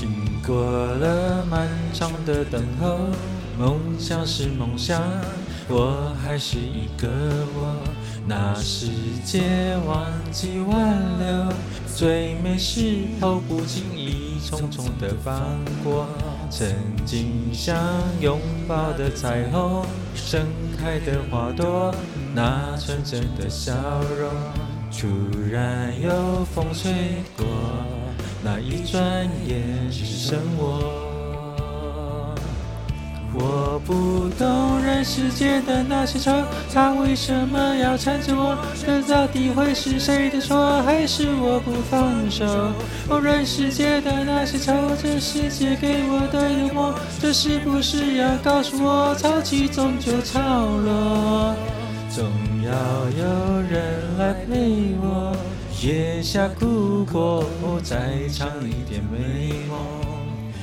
经过了漫长的等候，梦想是梦想，我还是一个我。那世界忘记挽留，最美时候不经意匆匆的放过。曾经想拥抱的彩虹，盛开的花朵，那纯真的笑容，突然有风吹过，那一转眼只剩我。我不懂人世间的那些愁，他为什么要缠着我？这到底会是谁的错，还是我不放手？哦，人世间的那些愁，这世界给我的幽默，这是不是要告诉我，潮起终究潮落？总要有人来陪我，夜下苦果，再尝一点美梦。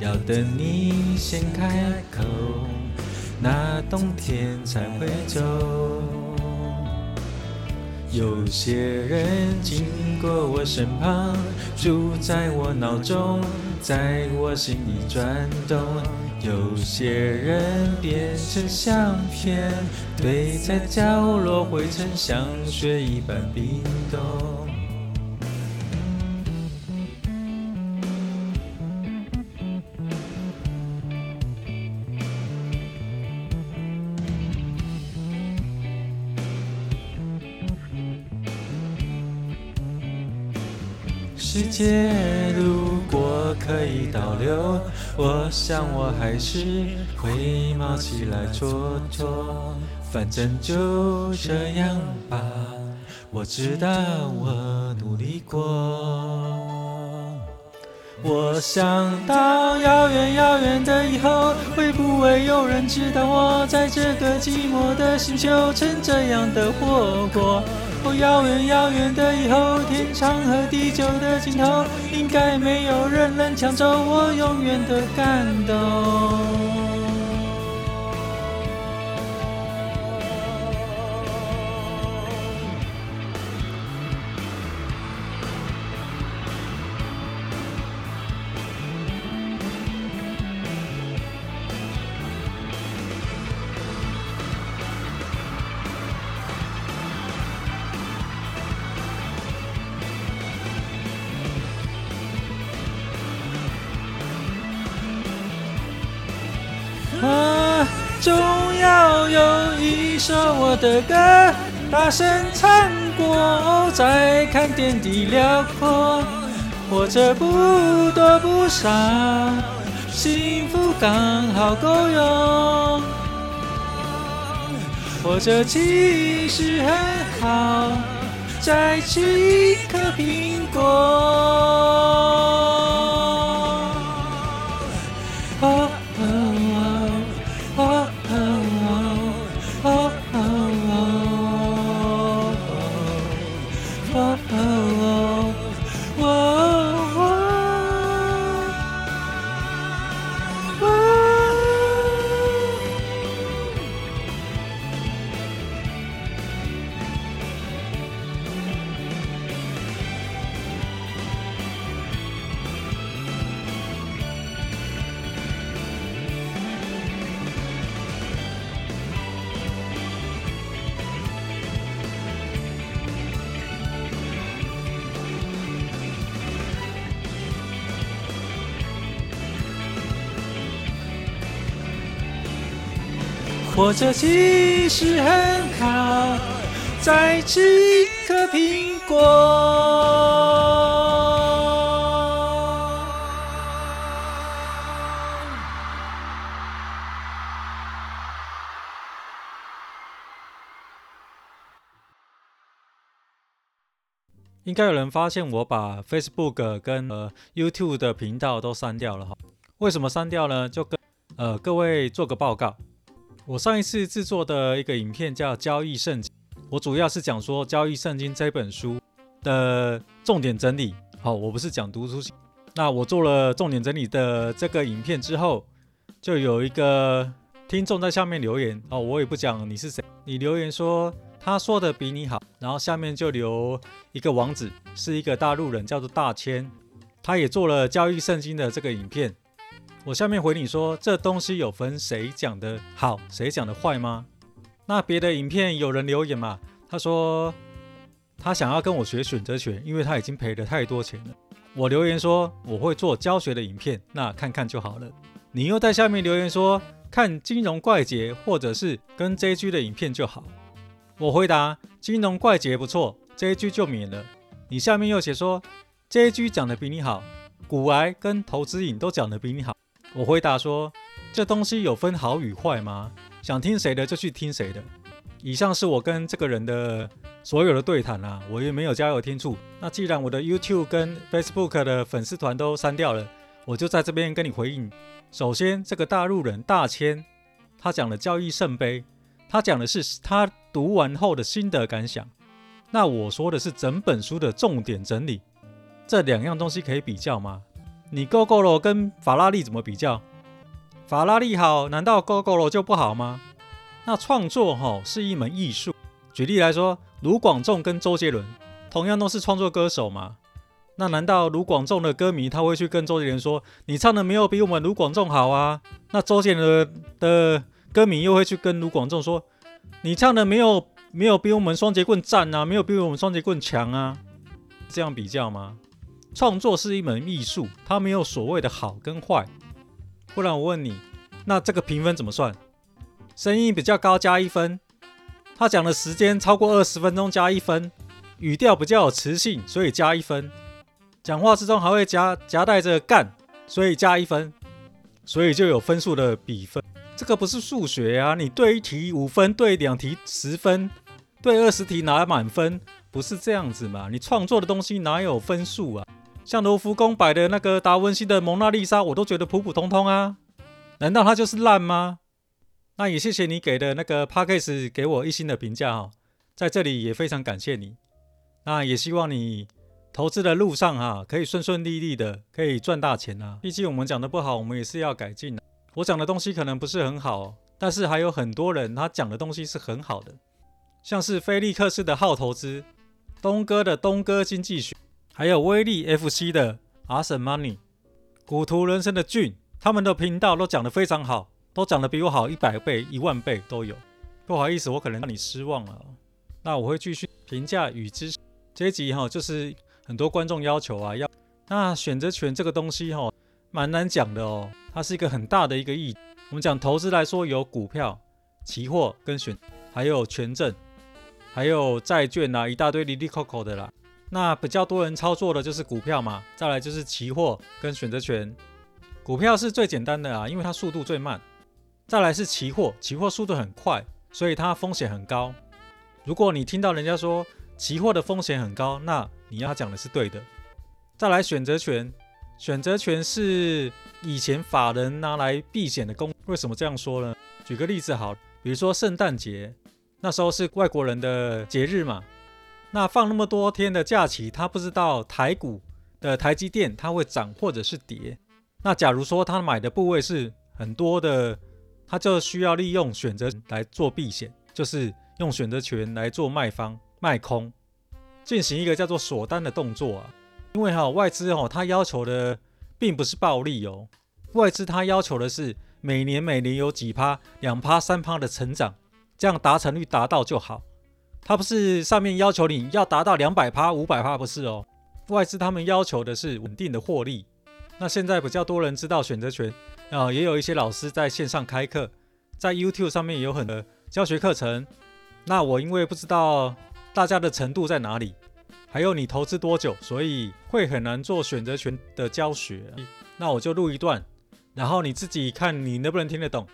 要等你先开口，那冬天才会走。有些人经过我身旁，住在我脑中，在我心里转动。有些人变成相片，堆在角落，灰尘像雪一般冰冻。世界如果可以倒流，我想我还是会冒起来蹉跎。反正就这样吧，我知道我努力过。我想到遥远遥远的以后，会不会有人知道我在这个寂寞的星球，趁这样的活过？哦，遥远遥远的以后，天长和地久的尽头，应该没有人能抢走我永远的感动。首我的歌，大声唱过，再看天地辽阔，活着不多不少，幸福刚好够用，活着其实很好，再吃一颗苹果。活着其实很好，再吃一颗苹果。应该有人发现我把 Facebook 跟呃 YouTube 的频道都删掉了哈？为什么删掉呢？就跟呃各位做个报告。我上一次制作的一个影片叫《交易圣经》，我主要是讲说《交易圣经》这本书的重点整理。好，我不是讲读书。那我做了重点整理的这个影片之后，就有一个听众在下面留言。哦，我也不讲你是谁，你留言说他说的比你好，然后下面就留一个网址，是一个大陆人，叫做大千。他也做了交易圣经的这个影片。我下面回你说，这东西有分谁讲的好，谁讲的坏吗？那别的影片有人留言嘛？他说他想要跟我学选择权，因为他已经赔了太多钱了。我留言说我会做教学的影片，那看看就好了。你又在下面留言说看金融怪杰或者是跟 JG 的影片就好。我回答金融怪杰不错，JG 就免了。你下面又写说 JG 讲的比你好，股癌跟投资瘾都讲的比你好。我回答说：“这东西有分好与坏吗？想听谁的就去听谁的。”以上是我跟这个人的所有的对谈啊，我也没有加油添醋。那既然我的 YouTube 跟 Facebook 的粉丝团都删掉了，我就在这边跟你回应。首先，这个大陆人大千，他讲的交易圣杯，他讲的是他读完后的心得感想。那我说的是整本书的重点整理，这两样东西可以比较吗？你 Gogoro 跟法拉利怎么比较？法拉利好，难道 Gogoro 就不好吗？那创作哈是一门艺术。举例来说，卢广仲跟周杰伦同样都是创作歌手嘛。那难道卢广仲的歌迷他会去跟周杰伦说，你唱的没有比我们卢广仲好啊？那周杰伦的歌迷又会去跟卢广仲说，你唱的没有没有比我们双截棍赞啊，没有比我们双截棍强啊？这样比较吗？创作是一门艺术，它没有所谓的好跟坏。不然我问你，那这个评分怎么算？声音比较高加一分，他讲的时间超过二十分钟加一分，语调比较有磁性，所以加一分。讲话之中还会夹夹带着干，所以加一分，所以就有分数的比分。这个不是数学啊，你对一题五分，对两题十分，对二十题拿满分，不是这样子嘛？你创作的东西哪有分数啊？像罗浮宫摆的那个达文西的蒙娜丽莎，我都觉得普普通通啊，难道它就是烂吗？那也谢谢你给的那个 Podcast 给我一星的评价哈，在这里也非常感谢你。那也希望你投资的路上哈，可以顺顺利利的，可以赚大钱啊。毕竟我们讲的不好，我们也是要改进的。我讲的东西可能不是很好，但是还有很多人他讲的东西是很好的，像是菲利克斯的号投资，东哥的东哥经济学。还有威力 FC 的 Awesome Money，股图人生的俊，他们的频道都讲得非常好，都讲得比我好一百倍、一万倍都有。不好意思，我可能让你失望了。那我会继续评价与支持。这一集哈，就是很多观众要求啊，要那选择权这个东西哈，蛮难讲的哦。它是一个很大的一个议题。我们讲投资来说，有股票、期货跟选，还有权证，还有债券啊，一大堆哩哩抠抠的啦。那比较多人操作的就是股票嘛，再来就是期货跟选择权。股票是最简单的啊，因为它速度最慢。再来是期货，期货速度很快，所以它风险很高。如果你听到人家说期货的风险很高，那你要讲的是对的。再来选择权，选择权是以前法人拿来避险的工。为什么这样说呢？举个例子好，比如说圣诞节，那时候是外国人的节日嘛。那放那么多天的假期，他不知道台股的台积电它会涨或者是跌。那假如说他买的部位是很多的，他就需要利用选择来做避险，就是用选择权来做卖方卖空，进行一个叫做锁单的动作啊。因为哈外资哦，他要求的并不是暴利哦，外资他要求的是每年每年有几趴、两趴、三趴的成长，这样达成率达到就好。他不是上面要求你要达到两百趴、五百趴，不是哦。外资他们要求的是稳定的获利。那现在比较多人知道选择权啊、也有一些老师在线上开课，在 YouTube 上面也有很多教学课程。那我因为不知道大家的程度在哪里，还有你投资多久，所以会很难做选择权的教学。那我就录一段，然后你自己看你能不能听得懂。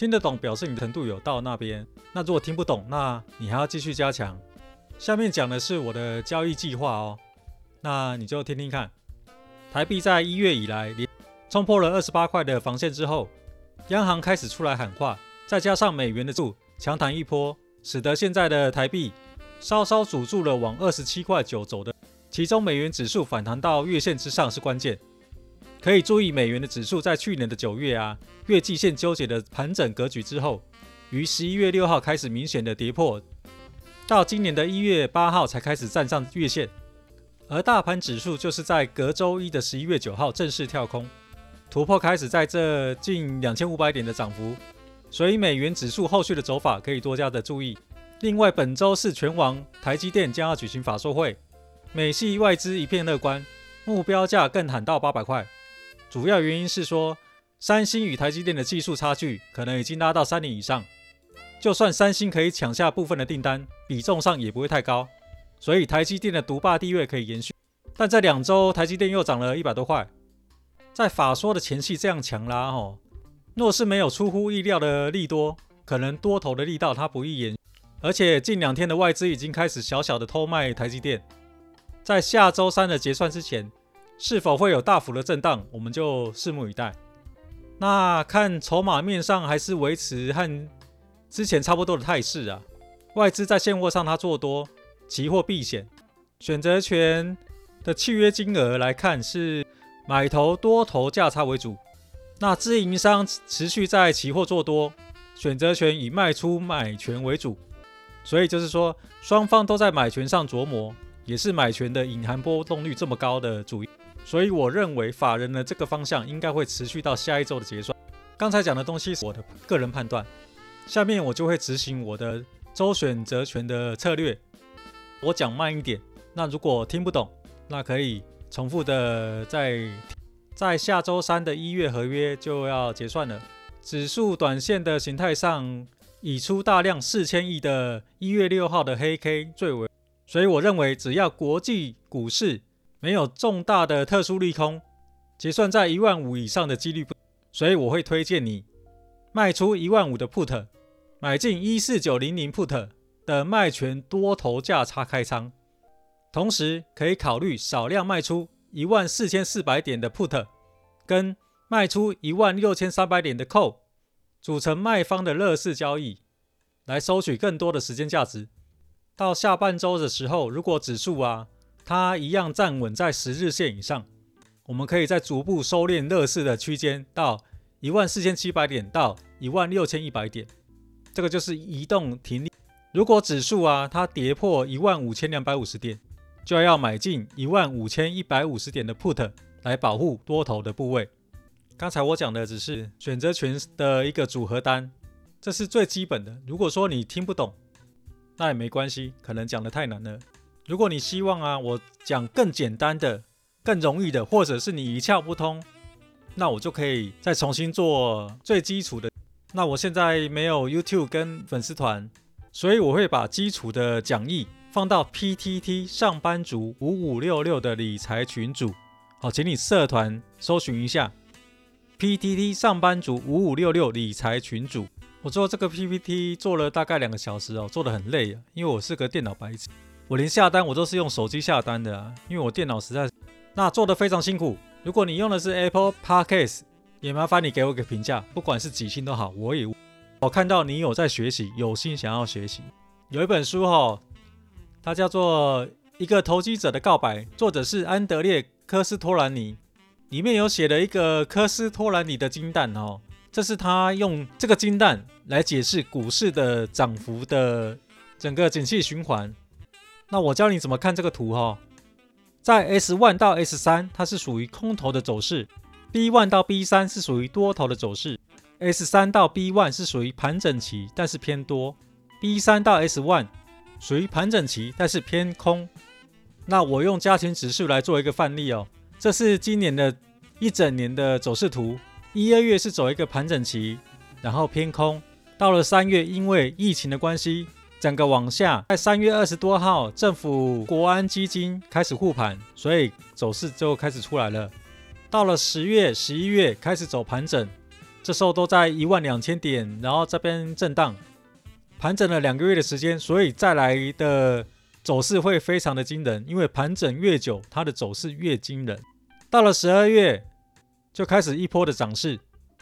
听得懂表示你的程度有到那边，那如果听不懂，那你还要继续加强。下面讲的是我的交易计划哦，那你就听听看。台币在一月以来连冲破了二十八块的防线之后，央行开始出来喊话，再加上美元的助强弹一波，使得现在的台币稍稍阻住了往二十七块九走的。其中美元指数反弹到月线之上是关键。可以注意，美元的指数在去年的九月啊，月季线纠结的盘整格局之后，于十一月六号开始明显的跌破，到今年的一月八号才开始站上月线，而大盘指数就是在隔周一的十一月九号正式跳空突破，开始在这近两千五百点的涨幅，所以美元指数后续的走法可以多加的注意。另外，本周是权王台积电将要举行法说会，美系外资一片乐观，目标价更喊到八百块。主要原因是说，三星与台积电的技术差距可能已经拉到三年以上，就算三星可以抢下部分的订单，比重上也不会太高。所以台积电的独霸地位可以延续，但这两周台积电又涨了一百多块，在法说的前期这样强拉哦，若是没有出乎意料的利多，可能多头的力道它不易延续，而且近两天的外资已经开始小小的偷卖台积电，在下周三的结算之前，是否会有大幅的震荡，我们就拭目以待。那看筹码面上还是维持和之前差不多的态势啊，外资在现货上它做多。期货避险，选择权的契约金额来看是买头多头价差为主。那自营商持续在期货做多，选择权以卖出买权为主。所以就是说，双方都在买权上琢磨，也是买权的隐含波动率这么高的主因。所以我认为法人的这个方向应该会持续到下一周的结算。刚才讲的东西是我的个人判断，下面我就会执行我的周选择权的策略。我讲慢一点，那如果听不懂，那可以重复的在在下周三的一月合约就要结算了。指数短线的形态上，已出大量四千亿的一月六号的黑 K 最为，所以我认为只要国际股市没有重大的特殊利空，结算在一万五以上的几率不，所以我会推荐你卖出一万五的 Put，买进一四九零零 Put。的卖权多头价差开仓，同时可以考虑少量卖出一万四千四百点的 Put，跟卖出一万六千三百点的 Call，组成卖方的乐视交易，来收取更多的时间价值。到下半周的时候，如果指数啊它一样站稳在十日线以上，我们可以在逐步收敛乐视的区间到一万四千七百点到一万六千一百点，这个就是移动停利。如果指数啊，它跌破一万五千两百五十点，就要买进一万五千一百五十点的 put 来保护多头的部位。刚才我讲的只是选择权的一个组合单，这是最基本的。如果说你听不懂，那也没关系，可能讲的太难了。如果你希望啊，我讲更简单的、更容易的，或者是你一窍不通，那我就可以再重新做最基础的。那我现在没有 YouTube 跟粉丝团。所以我会把基础的讲义放到 PTT 上班族五五六六的理财群组，好，请你社团搜寻一下 PTT 上班族五五六六理财群组。我做这个 PPT 做了大概两个小时哦，做得很累啊，因为我是个电脑白痴，我连下单我都是用手机下单的啊，因为我电脑实在那做的非常辛苦。如果你用的是 Apple Podcast，也麻烦你给我个评价，不管是几星都好，我也。我看到你有在学习，有心想要学习。有一本书哈，它叫做《一个投机者的告白》，作者是安德烈·科斯托兰尼。里面有写了一个科斯托兰尼的金蛋哦，这是他用这个金蛋来解释股市的涨幅的整个景气循环。那我教你怎么看这个图哈，在 S one 到 S 三，它是属于空头的走势；B one 到 B 三是属于多头的走势。S 三到 B one 是属于盘整期，但是偏多；B 三到 S one 属于盘整期，但是偏空。那我用加权指数来做一个范例哦，这是今年的一整年的走势图。一、二月是走一个盘整期，然后偏空。到了三月，因为疫情的关系，整个往下。在三月二十多号，政府国安基金开始护盘，所以走势就开始出来了。到了十月、十一月开始走盘整。这时候都在一万两千点，然后这边震荡盘整了两个月的时间，所以再来的走势会非常的惊人，因为盘整越久，它的走势越惊人。到了十二月就开始一波的涨势，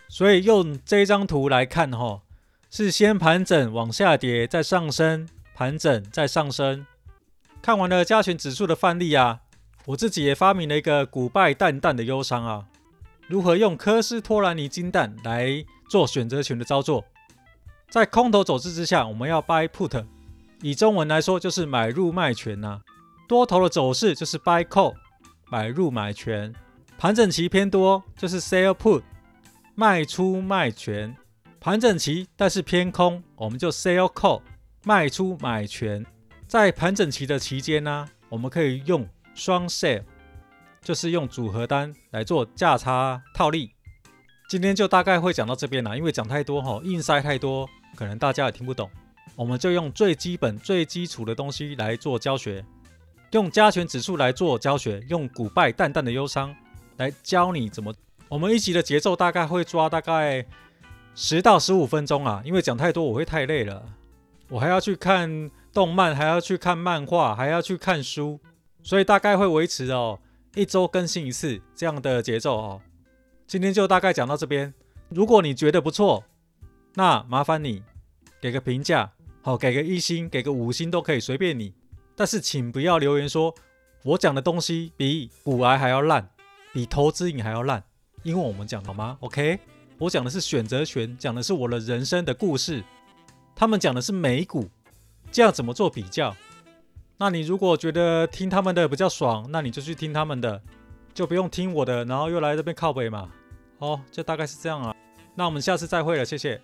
所以用这张图来看哈，是先盘整往下跌，再上升，盘整再上升。看完了加权指数的范例啊，我自己也发明了一个股败淡淡的忧伤啊。如何用科斯托兰尼金蛋来做选择权的操作？在空头走势之下，我们要 buy put，以中文来说就是买入卖权呐、啊。多头的走势就是 buy call，买入买权；盘整期偏多就是 sell put，卖出卖权；盘整期但是偏空，我们就 sell call，卖出买权。在盘整期的期间呢、我们可以用双 sell，就是用组合单来做价差套利。今天就大概会讲到这边啦，因为讲太多哈，硬塞太多，可能大家也听不懂。我们就用最基本、最基础的东西来做教学，用加权指数来做教学，用股败淡淡的忧伤来教你怎么。我们一集的节奏大概会抓大概十到十五分钟啊，因为讲太多我会太累了，我还要去看动漫，还要去看漫画，还要去看书，所以大概会维持哦一周更新一次这样的节奏哦。今天就大概讲到这边。如果你觉得不错，那麻烦你给个评价，好，给个一星，给个五星都可以，随便你。但是请不要留言说我讲的东西比股癌还要烂，比投资瘾还要烂，因为我们讲好吗？OK，我讲的是选择权，讲的是我的人生的故事。他们讲的是美股，这样怎么做比较？那你如果觉得听他们的比较爽，那你就去听他们的。就不用听我的，然后又来这边靠北嘛。哦，就大概是这样啊。那我们下次再会了，谢谢。